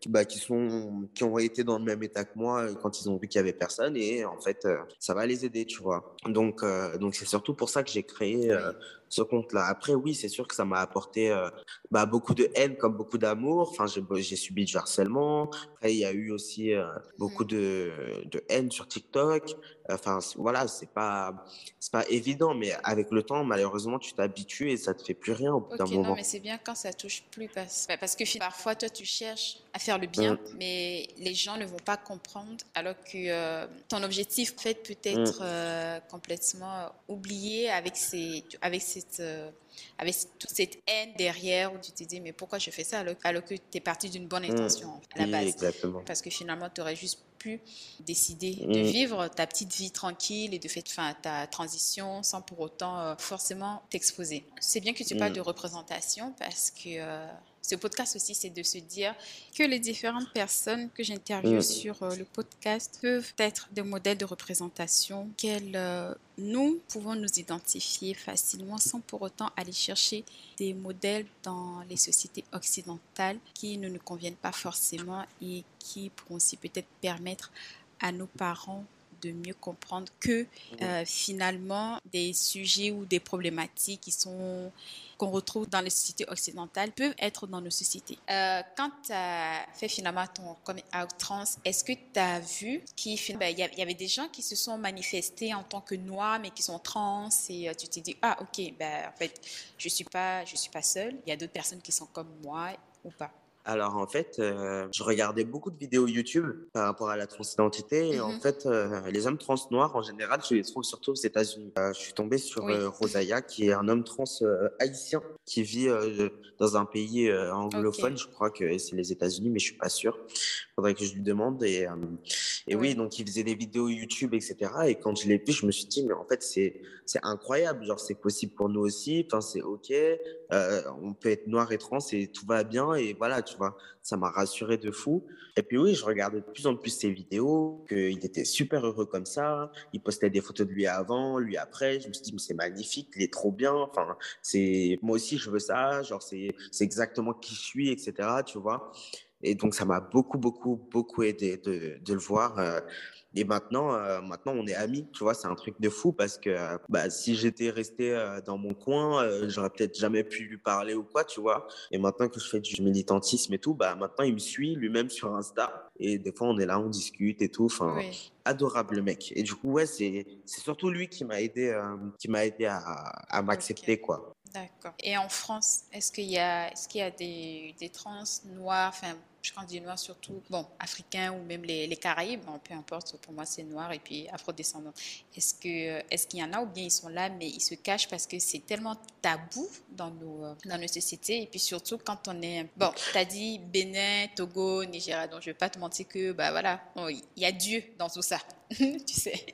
qui, bah, qui, sont, qui ont été dans le même état que moi quand ils ont vu qu'il y avait personne et en fait, ça va les aider, tu vois. Donc, donc c'est surtout pour ça que j'ai créé ce compte-là. Après, oui, c'est sûr que ça m'a apporté euh, bah, beaucoup de haine comme beaucoup d'amour. Enfin, j'ai subi du harcèlement. Après, il y a eu aussi euh, beaucoup mmh. de, de, haine sur TikTok. Enfin, voilà, c'est pas, c'est pas évident, mais avec le temps, malheureusement, tu t'habitues et ça te fait plus rien au bout d'un moment. Non, mais c'est bien quand ça touche plus parce, bah, parce que parfois, toi, tu cherches à faire le bien, mmh. mais les gens ne vont pas comprendre alors que euh, ton objectif peut être mmh. complètement oublié avec ces, avec euh, avec toute cette haine derrière où tu te dis mais pourquoi je fais ça alors, que tu es parti d'une bonne mmh. intention à la base. Exactement. Parce que finalement, tu aurais juste pu décider de mmh. vivre ta petite vie tranquille et de faire ta transition sans pour autant euh, forcément t'exposer. C'est bien que tu parles mmh. de représentation parce que euh, ce podcast aussi, c'est de se dire que les différentes personnes que j'interviewe mm. sur euh, le podcast peuvent être des modèles de représentation qu'elles euh, nous pouvons nous identifier facilement sans pour autant aller chercher des modèles dans les sociétés occidentales qui ne nous conviennent pas forcément et qui pourront aussi peut-être permettre à nos parents de mieux comprendre que euh, finalement des sujets ou des problématiques qui sont qu'on retrouve dans les sociétés occidentales peuvent être dans nos sociétés. Euh, quand tu as fait finalement ton coming out trans, est-ce que tu as vu qu'il ben, y, avait des gens qui se sont manifestés en tant que noirs mais qui sont trans et euh, tu t'es dit ah ok ben en fait je suis pas je suis pas seule, il y a d'autres personnes qui sont comme moi ou pas? Alors en fait, euh, je regardais beaucoup de vidéos YouTube par rapport à la transidentité. Et en mmh fait, euh, les hommes trans noirs, en général, je les trouve surtout aux États-Unis. Euh, je suis tombé sur Rosaya, qui est un homme trans haïtien qui vit dans un pays anglophone. Je crois que c'est les États-Unis, mais je suis pas sûr. Faudrait que je lui demande. Et, et oui. donc il faisait des vidéos YouTube, etc. Et quand je l'ai vu, je me suis dit, mais en fait, c'est c'est incroyable. Genre, c'est possible pour nous aussi. Enfin, c'est ok. on peut être noir et trans et tout va bien. Et voilà, tu ça m'a rassuré de fou. Et puis oui, je regardais de plus en plus ses vidéos, qu'il était super heureux comme ça. Il postait des photos de lui avant, lui après. Je me suis dit, mais c'est magnifique, il est trop bien. Enfin, c'est moi aussi, je veux ça. Genre, c'est exactement qui je suis, etc. Tu vois. Et donc, ça m'a beaucoup, beaucoup, beaucoup aidé de, de le voir. Euh, et maintenant, euh, maintenant, on est amis, tu vois, c'est un truc de fou parce que euh, bah, si j'étais resté euh, dans mon coin, j'aurais peut-être jamais pu lui parler ou quoi, tu vois. Et maintenant que je fais du militantisme et tout, bah, maintenant, il me suit lui-même sur Insta. Et des fois, on est là, on discute et tout. Enfin, adorable mec. Et du coup, ouais, c'est surtout lui qui m'a aidé, qui m'a aidé à, à m'accepter, quoi. D'accord. Et en France, est-ce qu'il y a, est-ce qu'il y a des, des trans noirs, enfin, je crois des noirs surtout, bon, africains ou même les, les Caraïbes, bon, peu importe, pour moi c'est noir et puis afro-descendant. Est-ce que est-ce qu'il y en a ou bien ils sont là mais ils se cachent parce que c'est tellement tabou dans nos dans nos sociétés et puis surtout quand on est bon, tu as dit Bénin, Togo, Nigeria, donc je vais pas te mentir que bah voilà, il y a Dieu dans tout ça. tu sais,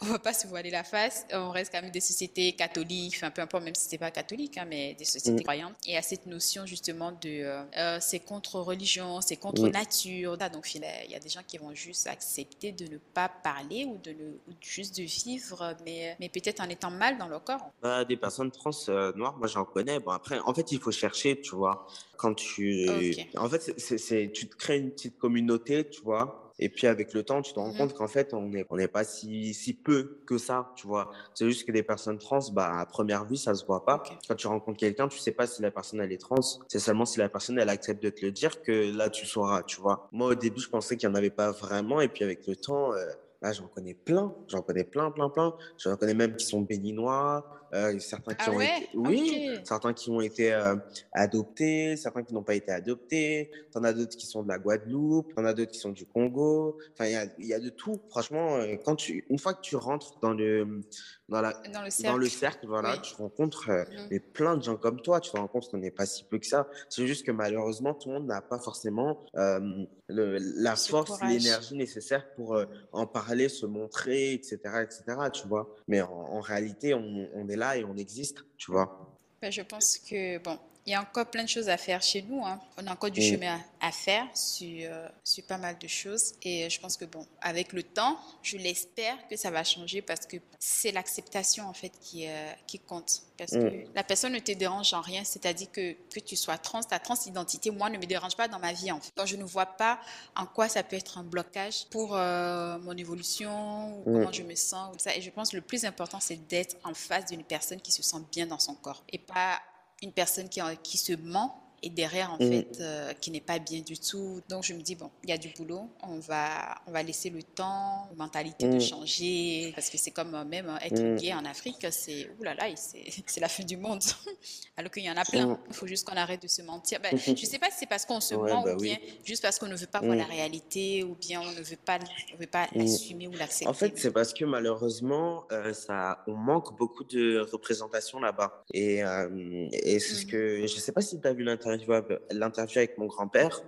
on va pas se voiler la face. On reste quand même des sociétés catholiques, enfin peu importe, même si c'est pas catholique, hein, mais des sociétés mm. croyantes. Et à cette notion justement de euh, euh, c'est contre religion, c'est contre nature. Donc il y a des gens qui vont juste accepter de ne pas parler ou de ne, juste de vivre, mais, mais peut-être en étant mal dans leur corps. Bah, des personnes trans euh, noires, moi j'en connais. Bon après, en fait il faut chercher, tu vois. Quand tu, en fait, c'est, tu te crées une petite communauté, tu vois et puis avec le temps, tu te rends mmh compte qu'en fait, on n'est on pas si, si peu que ça, tu vois. C'est juste que des personnes trans, bah, à première vue, ça se voit pas. Quand tu rencontres quelqu'un, tu sais pas si la personne, elle est trans. C'est seulement si la personne, elle accepte de te le dire que là, tu sauras, tu vois. Moi, au début, je pensais qu'il n'y en avait pas vraiment. Et puis avec le temps, euh, là, j'en connais plein. J'en connais plein, plein, plein. J'en connais même qui sont béninois, euh, certains qui Ah ont ouais? été, oui, certains qui ont été euh, adoptés, certains qui n'ont pas été adoptés. T'en as d'autres qui sont de la Guadeloupe, t'en as d'autres qui sont du Congo. Enfin, il y a, y a de tout. Franchement, euh, quand tu, une fois que tu rentres dans le, dans la, Dans le dans le cercle. voilà, Oui. tu rencontres euh, mais plein de gens comme toi. Tu te rends compte qu'on n'est pas si peu que ça. C'est juste que malheureusement, tout le monde n'a pas forcément euh, le- la Ce force, l'énergie nécessaire pour en parler, se montrer, etc., etc., tu vois. Mais en, en réalité, on, on est là et on existe, tu vois. Ben, je pense que, bon, il y a encore plein de choses à faire chez nous. hein. On a encore du chemin à, à faire sur, euh, sur pas mal de choses. Et je pense que, bon, avec le temps, je l'espère que ça va changer parce que c'est l'acceptation, en fait, qui, euh, qui compte. Parce que Mm. la personne ne te dérange en rien. C'est-à-dire que, que tu sois trans, ta transidentité, moi, ne me dérange pas dans ma vie, en fait. Donc, je ne vois pas en quoi ça peut être un blocage pour euh, mon évolution ou Mm. comment je me sens. Ou ça. Et je pense que le plus important, c'est d'être en face d'une personne qui se sent bien dans son corps et pas une personne qui, qui se ment et derrière, en Mm. fait, euh, qui n'est pas bien du tout. Donc, je me dis, bon, il y a du boulot. On va, on va laisser le temps, aux mentalités de Mm. changer. Parce que c'est comme euh, même euh, être Mm. gay en Afrique, c'est, oulala, c'est la fin du monde. Alors qu'il y en a plein. Il faut juste qu'on arrête de se mentir. Ben, je ne sais pas si c'est parce qu'on se Ouais, ment bah ou bien oui. juste parce qu'on ne veut pas voir la réalité ou bien on ne veut pas, on veut pas l'assumer ou l'accepter. En fait, c'est parce que malheureusement, euh, ça, on manque beaucoup de représentation là-bas. Et, euh, et c'est ce Mhm. que, je sais pas si tu as vu l'interview, av- l'interview avec mon grand-père,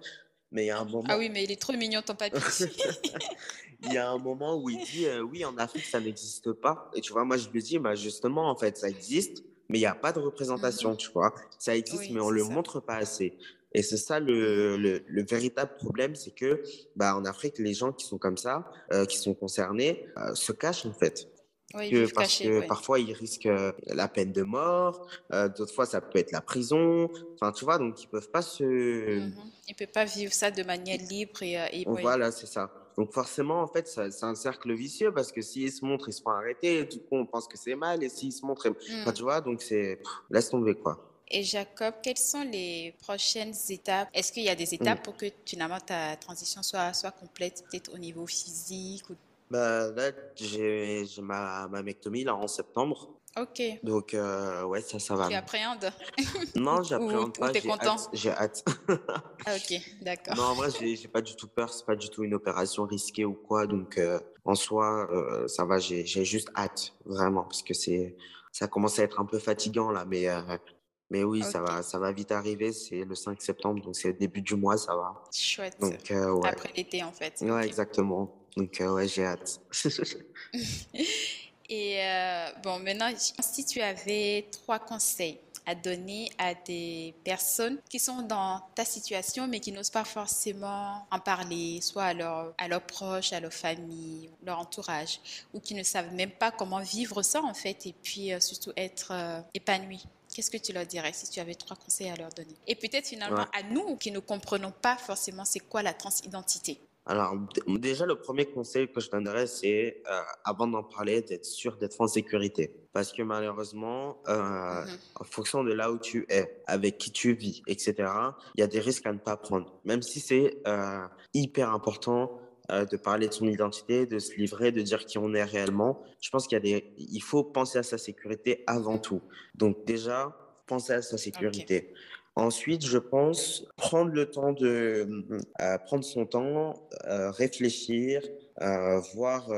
mais il y a un moment, Ah oui, mais il est trop mignon ton papy. il y a un moment où il dit, euh, oui, en Afrique, ça n'existe pas. Et tu vois, moi, je lui dis, bah, justement, en fait, ça existe, mais il n'y a pas de représentation, tu vois. Ça existe, Oui, mais on c'est le ça. montre pas assez. Et c'est ça le, le, le véritable problème, c'est que bah, en Afrique, les gens qui sont comme ça, euh, qui sont concernés, euh, se cachent en fait. Oui, Que, parce que ouais. parfois, ils risquent euh, la peine de mort, euh, d'autres fois, ça peut être la prison. Enfin, tu vois, donc ils peuvent pas se... Il ne peut pas vivre ça de manière libre et, euh, et ouais. Voilà, c'est ça. Donc forcément, en fait, c'est un cercle vicieux parce que s'ils se montrent, ils se font arrêter. Du coup, on pense que c'est mal. Et s'ils se montrent, enfin, Mm. tu vois, donc c'est... Laisse tomber, quoi. Et Jacob, quelles sont les prochaines étapes? Est-ce qu'il y a des Mm. étapes pour que finalement ta transition soit, soit complète, peut-être au niveau physique ou... Bah, là, j'ai ma, ma mectomie, là, en septembre. Ok, Donc, euh, ouais, ça, ça va. tu appréhendes? Non, j'appréhende pas, t'es content? J'ai hâte. Ah, ok, d'accord. Non, en vrai, j'ai pas du tout peur. C'est pas du tout une opération risquée ou quoi. Donc, euh, en soi, euh, ça va. J'ai juste hâte, vraiment, parce que c'est, ça commence à être un peu fatigant là. Mais, mais oui, ça va, ça va vite arriver. C'est le 5 septembre, donc c'est le début du mois, ça va. chouette. Donc, ouais. Après l'été, en fait. Ouais, exactement. Donc, euh, ouais, j'ai hâte. Et euh, bon, maintenant, si tu avais trois conseils à donner à des personnes qui sont dans ta situation, mais qui n'osent pas forcément en parler, soit à, leur, à leurs proches, à leur famille, leur entourage, ou qui ne savent même pas comment vivre ça, en fait, et puis euh, surtout être euh, épanoui. Qu'est-ce que tu leur dirais si tu avais trois conseils à leur donner? Et peut-être finalement Ouais. à nous qui ne comprenons pas forcément c'est quoi la transidentité. Alors, déjà, le premier conseil que je donnerais, c'est, euh, avant d'en parler, d'être sûr d'être en sécurité. Parce que malheureusement, euh, Mhm. en fonction de là où tu es, avec qui tu vis, etc., il y a des risques à ne pas prendre. Même si c'est euh, hyper important de parler de son identité, de se livrer, de dire qui on est réellement, je pense qu'il y a des... il faut penser à sa sécurité avant tout. Donc déjà, penser à sa sécurité. Ensuite, je pense prendre le temps de euh, prendre son temps, euh, réfléchir, euh, voir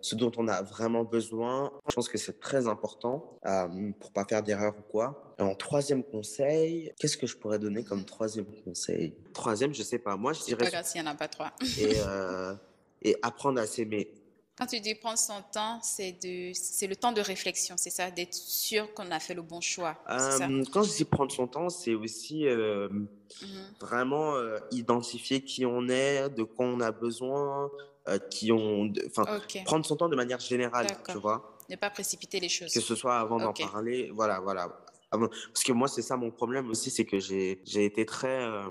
ce dont on a vraiment besoin. Je pense que c'est très important pour pas faire d'erreur ou quoi. Et en troisième conseil, qu'est-ce que je pourrais donner comme troisième conseil? Troisième, je sais pas. Moi, je dirais pas grave s'il n'y en a pas trois. et, et apprendre à s'aimer. Quand tu dis prendre son temps, c'est le temps de réflexion, c'est ça, d'être sûr qu'on a fait le bon choix, ça? Euh, quand je dis prendre son temps, c'est aussi euh, Mhm. vraiment euh, identifier qui on est, de quoi on a besoin, qui on, enfin, prendre son temps de manière générale, tu vois, Ne pas précipiter les que choses. ce soit avant d'en parler, voilà, voilà. Parce que moi, c'est ça mon problème aussi, c'est que j'ai j'ai été très euh,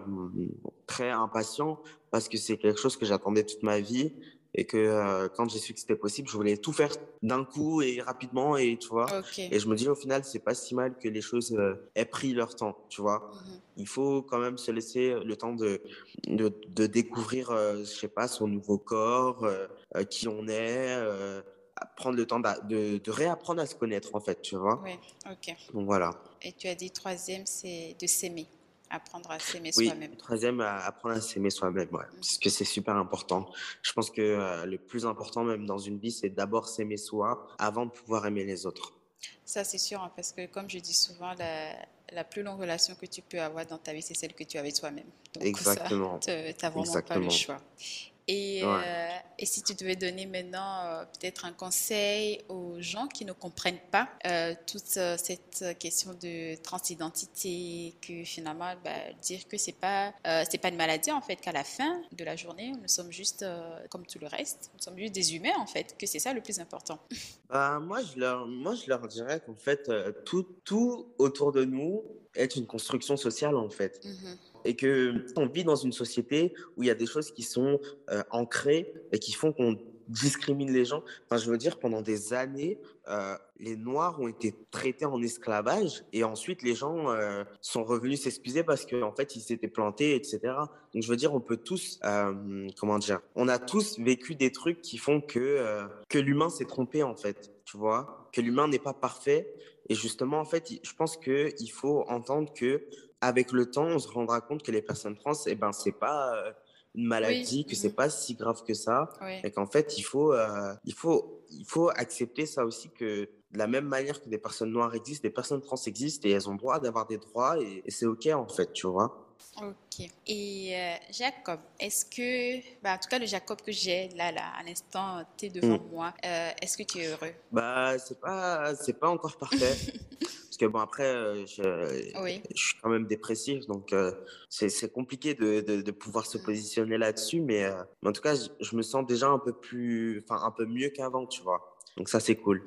très impatient parce que c'est quelque chose que j'attendais toute ma vie et que euh, quand j'ai su que c'était possible, je voulais tout faire d'un coup et rapidement et tu vois. Et je me dis au final, c'est pas si mal que les choses euh, aient pris leur temps, tu vois. Mhm. Il faut quand même se laisser le temps de, de, de découvrir, euh, je sais pas, son nouveau corps, qui on est, prendre le temps de, de, réapprendre à se connaître, en fait, tu vois. Oui, ok. Donc voilà. Et tu as dit troisième, c'est de s'aimer. Apprendre à s'aimer soi-même. Troisième, apprendre à s'aimer soi-même, ouais. Mm. Parce que c'est super important. Je pense que euh, le plus important, même dans une vie, c'est d'abord s'aimer soi avant de pouvoir aimer les autres. Ça, c'est sûr, hein, parce que comme je dis souvent, la, la, plus longue relation que tu peux avoir dans ta vie, c'est celle que tu as avec toi-même. Exactement. tu n'as vraiment pas le choix. Et, euh, et, si tu devais donner maintenant euh, peut-être un conseil aux gens qui ne comprennent pas euh, toute cette question de transidentité, que finalement bah, dire que c'est pas c'est pas une maladie en fait, qu'à la fin de la journée nous sommes juste comme tout le reste, nous sommes juste des humains en fait, que c'est ça le plus important. Bah, moi je leur moi je leur dirais qu'en fait tout tout autour de nous est une construction sociale en fait. Mmh et que on vit dans une société où il y a des choses qui sont euh, ancrées et qui font qu'on discrimine les gens. Enfin, je veux dire, pendant des années, euh, les Noirs ont été traités en esclavage et ensuite les gens euh, sont revenus s'excuser parce qu'en en fait, ils s'étaient plantés, etc. Donc, je veux dire, on peut tous, comment dire, on a tous vécu des trucs qui font que, que l'humain s'est trompé, en fait, tu vois, que l'humain n'est pas parfait. Et justement, en fait, je pense qu'il faut entendre que avec le temps, on se rendra compte que les personnes trans, eh ben, c'est pas euh, une maladie, que c'est mmh. pas si grave que ça, et qu'en fait, il faut, euh, il faut, il faut accepter ça aussi que de la même manière que des personnes noires existent, des personnes trans existent et elles ont le droit d'avoir des droits et, c'est ok en fait, tu vois. Ok. Et euh, Jacob, est-ce que, bah, en tout cas le Jacob que j'ai là, là, à l'instant, tu es devant mmh. moi, est-ce que tu es heureux? Bah, c'est pas, c'est pas encore parfait. Parce que bon, après, euh, je, je suis quand même dépressif, donc euh, c'est compliqué de, de, pouvoir se positionner là-dessus. Mais, euh, mais, en tout cas, je, je, me sens déjà un peu plus, enfin un peu mieux qu'avant, tu vois. Donc ça, c'est cool.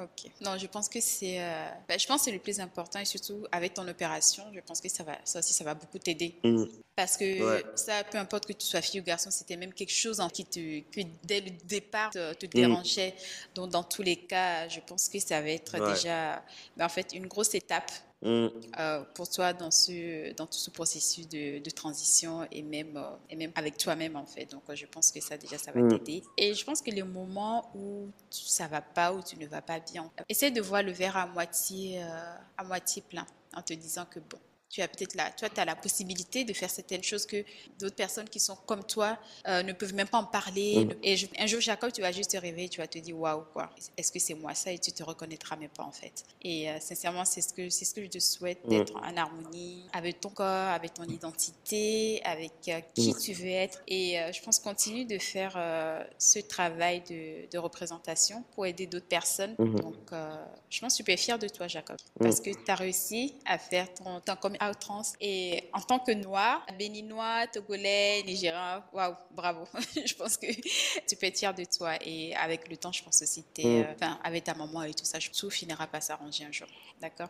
Ok. Non, je pense que c'est, euh, ben, je pense c'est le plus important et surtout avec ton opération, je pense que ça va, ça aussi, ça va beaucoup t'aider. Mmh. Parce que ça, peu importe que tu sois fille ou garçon, c'était même quelque chose en qui te, que dès le départ te, mmh. dérangeait. Donc dans tous les cas, je pense que ça va être déjà, ben, en fait, une grosse étape Mm. Euh, pour toi dans, ce, dans tout ce processus de, de transition et même, euh, et même avec toi-même en fait. Donc je pense que ça déjà ça va mm. t'aider. Et je pense que les moments où ça va pas, où tu ne vas pas bien, essaie de voir le verre à moitié, euh, à moitié plein en te disant que bon, tu as peut-être là, toi, tu as la possibilité de faire certaines choses que d'autres personnes qui sont comme toi euh, ne peuvent même pas en parler. Mm. Et un jour, Jacob, tu vas juste te réveiller, tu vas te dire, waouh, quoi, est-ce que c'est moi ça? Et tu te reconnaîtras même pas, en fait. Et euh, sincèrement, c'est ce que, c'est ce que je te souhaite, mm. d'être en harmonie avec ton corps, avec ton identité, avec euh, qui mm. tu veux être. Et je pense continue de faire ce travail de, de, représentation pour aider d'autres personnes. Mm-hmm. Donc, je pense super fière de toi, Jacob, parce que tu as réussi à faire ton, ton comme trans. Et en tant que noir, béninois, togolais, nigérien, waouh, bravo. je pense que tu peux être fier de toi. Et avec le temps, je pense aussi, es, mm. euh, avec ta maman et tout ça, tout finira par s'arranger un jour. D'accord?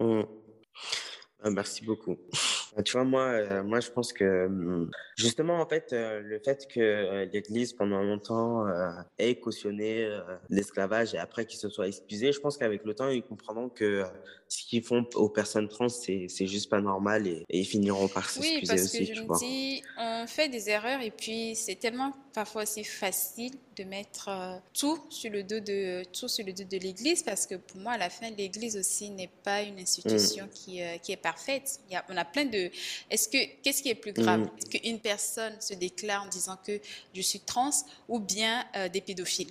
Mm. ah, Merci beaucoup. Bah, tu vois, moi, euh, moi, je pense que mm, justement, en fait, euh, le fait que l'Église, pendant longtemps, ait cautionné l'esclavage et après qu'il se soit excusé, je pense qu'avec le temps, ils comprendront que ce qu'ils font aux personnes trans, c'est juste pas normal et, ils finiront par s'excuser aussi. Oui, parce que je me dis, on fait des erreurs et puis c'est tellement parfois aussi facile de mettre euh, tout sur le dos de tout sur le dos de l'Église parce que pour moi, à la fin, l'Église aussi n'est pas une institution mm. qui, euh, qui est parfaite. Il y a, on a plein de. Est-ce que qu'est-ce qui est plus grave mm. qu'une personne se déclare en disant que je suis trans ou bien euh, des pédophiles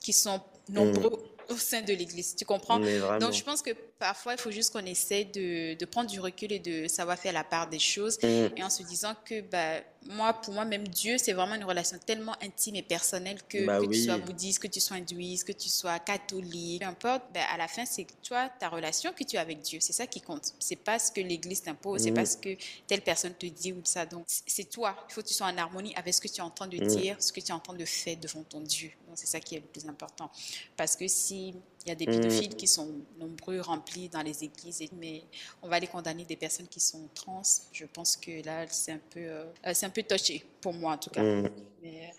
qui sont nombreux mm. au sein de l'Église. Tu comprends? Donc je pense que parfois, il faut juste qu'on essaie de, de, prendre du recul et de savoir faire la part des choses. Mm. Et en se disant que, bah, moi, pour moi, même Dieu, c'est vraiment une relation tellement intime et personnelle que, bah que tu sois bouddhiste, que tu sois hindouiste, que tu sois catholique, peu importe, bah, à la fin, c'est toi, ta relation que tu as avec Dieu. C'est ça qui compte. C'est pas ce que l'Église t'impose, c'est pas mm. ce que telle personne te dit ou ça. Donc, c'est toi. Il faut que tu sois en harmonie avec ce que tu es en train de mm. dire, ce que tu es en train de faire devant ton Dieu. Donc, c'est ça qui est le plus important. Parce que si il y a des pédophiles qui sont nombreux, remplis, dans les églises, mais on va les condamner des personnes qui sont trans. Je pense que là, c'est un peu, euh, c'est un peu touché pour moi en tout cas. Mm. Mais,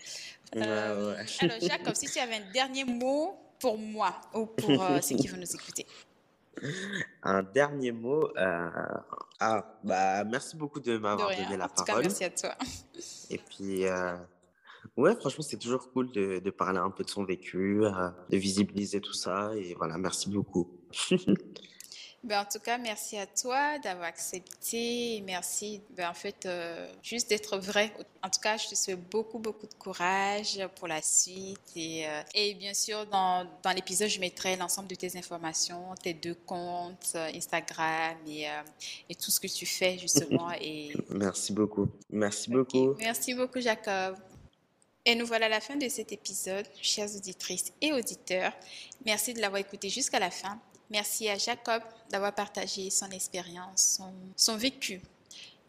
euh, Alors, Jacob, si tu avais un dernier mot pour moi ou pour euh, ceux qui vont nous écouter. Un dernier mot. Ah, bah, merci beaucoup de m'avoir donné la parole. merci à toi. Et puis, Ouais, franchement, c'est toujours cool de, de, parler un peu de son vécu, euh, de visibiliser tout ça. Et voilà, merci beaucoup. Ben, en tout cas, merci à toi d'avoir accepté. Merci, ben, en fait, euh, juste d'être vrai. En tout cas, je te souhaite beaucoup, beaucoup de courage pour la suite. Et, euh, et bien sûr, dans, dans l'épisode, je mettrai l'ensemble de tes informations, tes deux comptes, euh, Instagram et, et, tout ce que tu fais, justement. Et... Merci beaucoup. Merci beaucoup. Merci beaucoup, Jacob. Et nous voilà à la fin de cet épisode, chères auditrices et auditeurs. Merci de l'avoir écouté jusqu'à la fin. Merci à Jacob d'avoir partagé son expérience, son, vécu,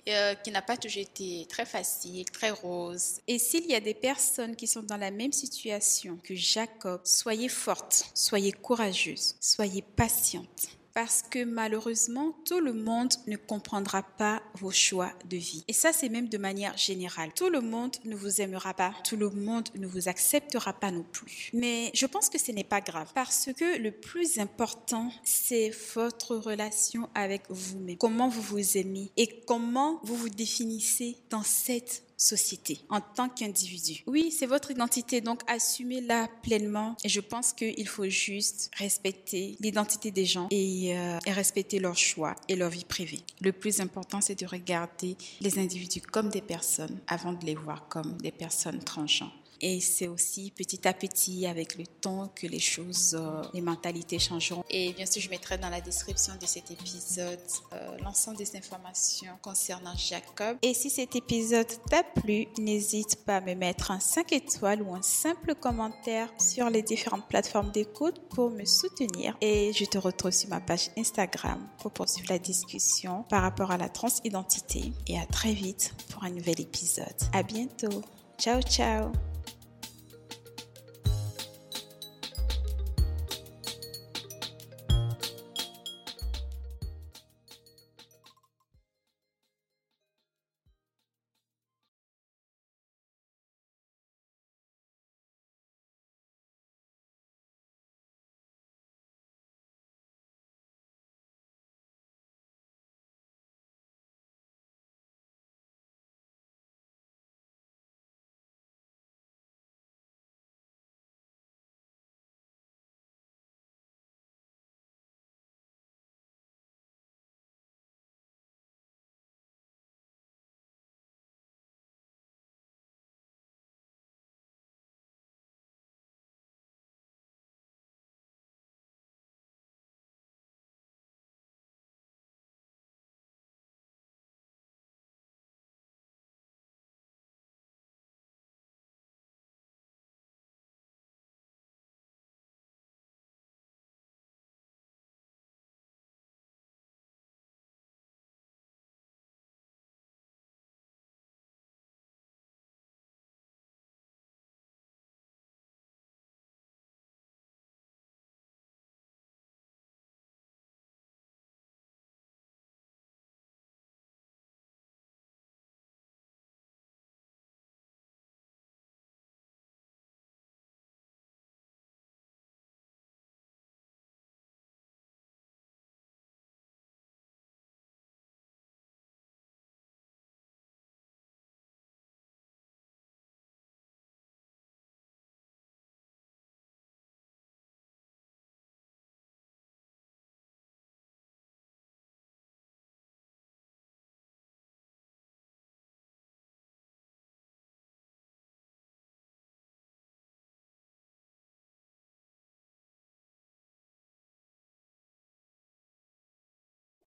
euh, qui n'a pas toujours été très facile, très rose. Et s'il y a des personnes qui sont dans la même situation que Jacob, soyez fortes, soyez courageuses, soyez patientes parce que malheureusement, tout le monde ne comprendra pas vos choix de vie. Et ça, c'est même de manière générale. Tout le monde ne vous aimera pas, tout le monde ne vous acceptera pas non plus. Mais je pense que ce n'est pas grave parce que le plus important, c'est votre relation avec vous-même. Comment vous vous aimez et comment vous vous définissez dans cette société, en tant qu'individu. Oui, c'est votre identité, donc assumez-la pleinement. Et je pense qu'il faut juste respecter l'identité des gens et, euh, et respecter leurs choix et leur vie privée. Le plus important, c'est de regarder les individus comme des personnes avant de les voir comme des personnes transgenres. Et c'est aussi petit à petit, avec le temps, que les choses, euh, les mentalités changeront. Et bien sûr, je mettrai dans la description de cet épisode euh, l'ensemble des informations concernant Jacob. Et si cet épisode t'a plu, n'hésite pas à me mettre un 5 étoiles ou un simple commentaire sur les différentes plateformes d'écoute pour me soutenir. Et je te retrouve sur ma page Instagram pour poursuivre la discussion par rapport à la transidentité. Et à très vite pour un nouvel épisode. À bientôt. Ciao, ciao.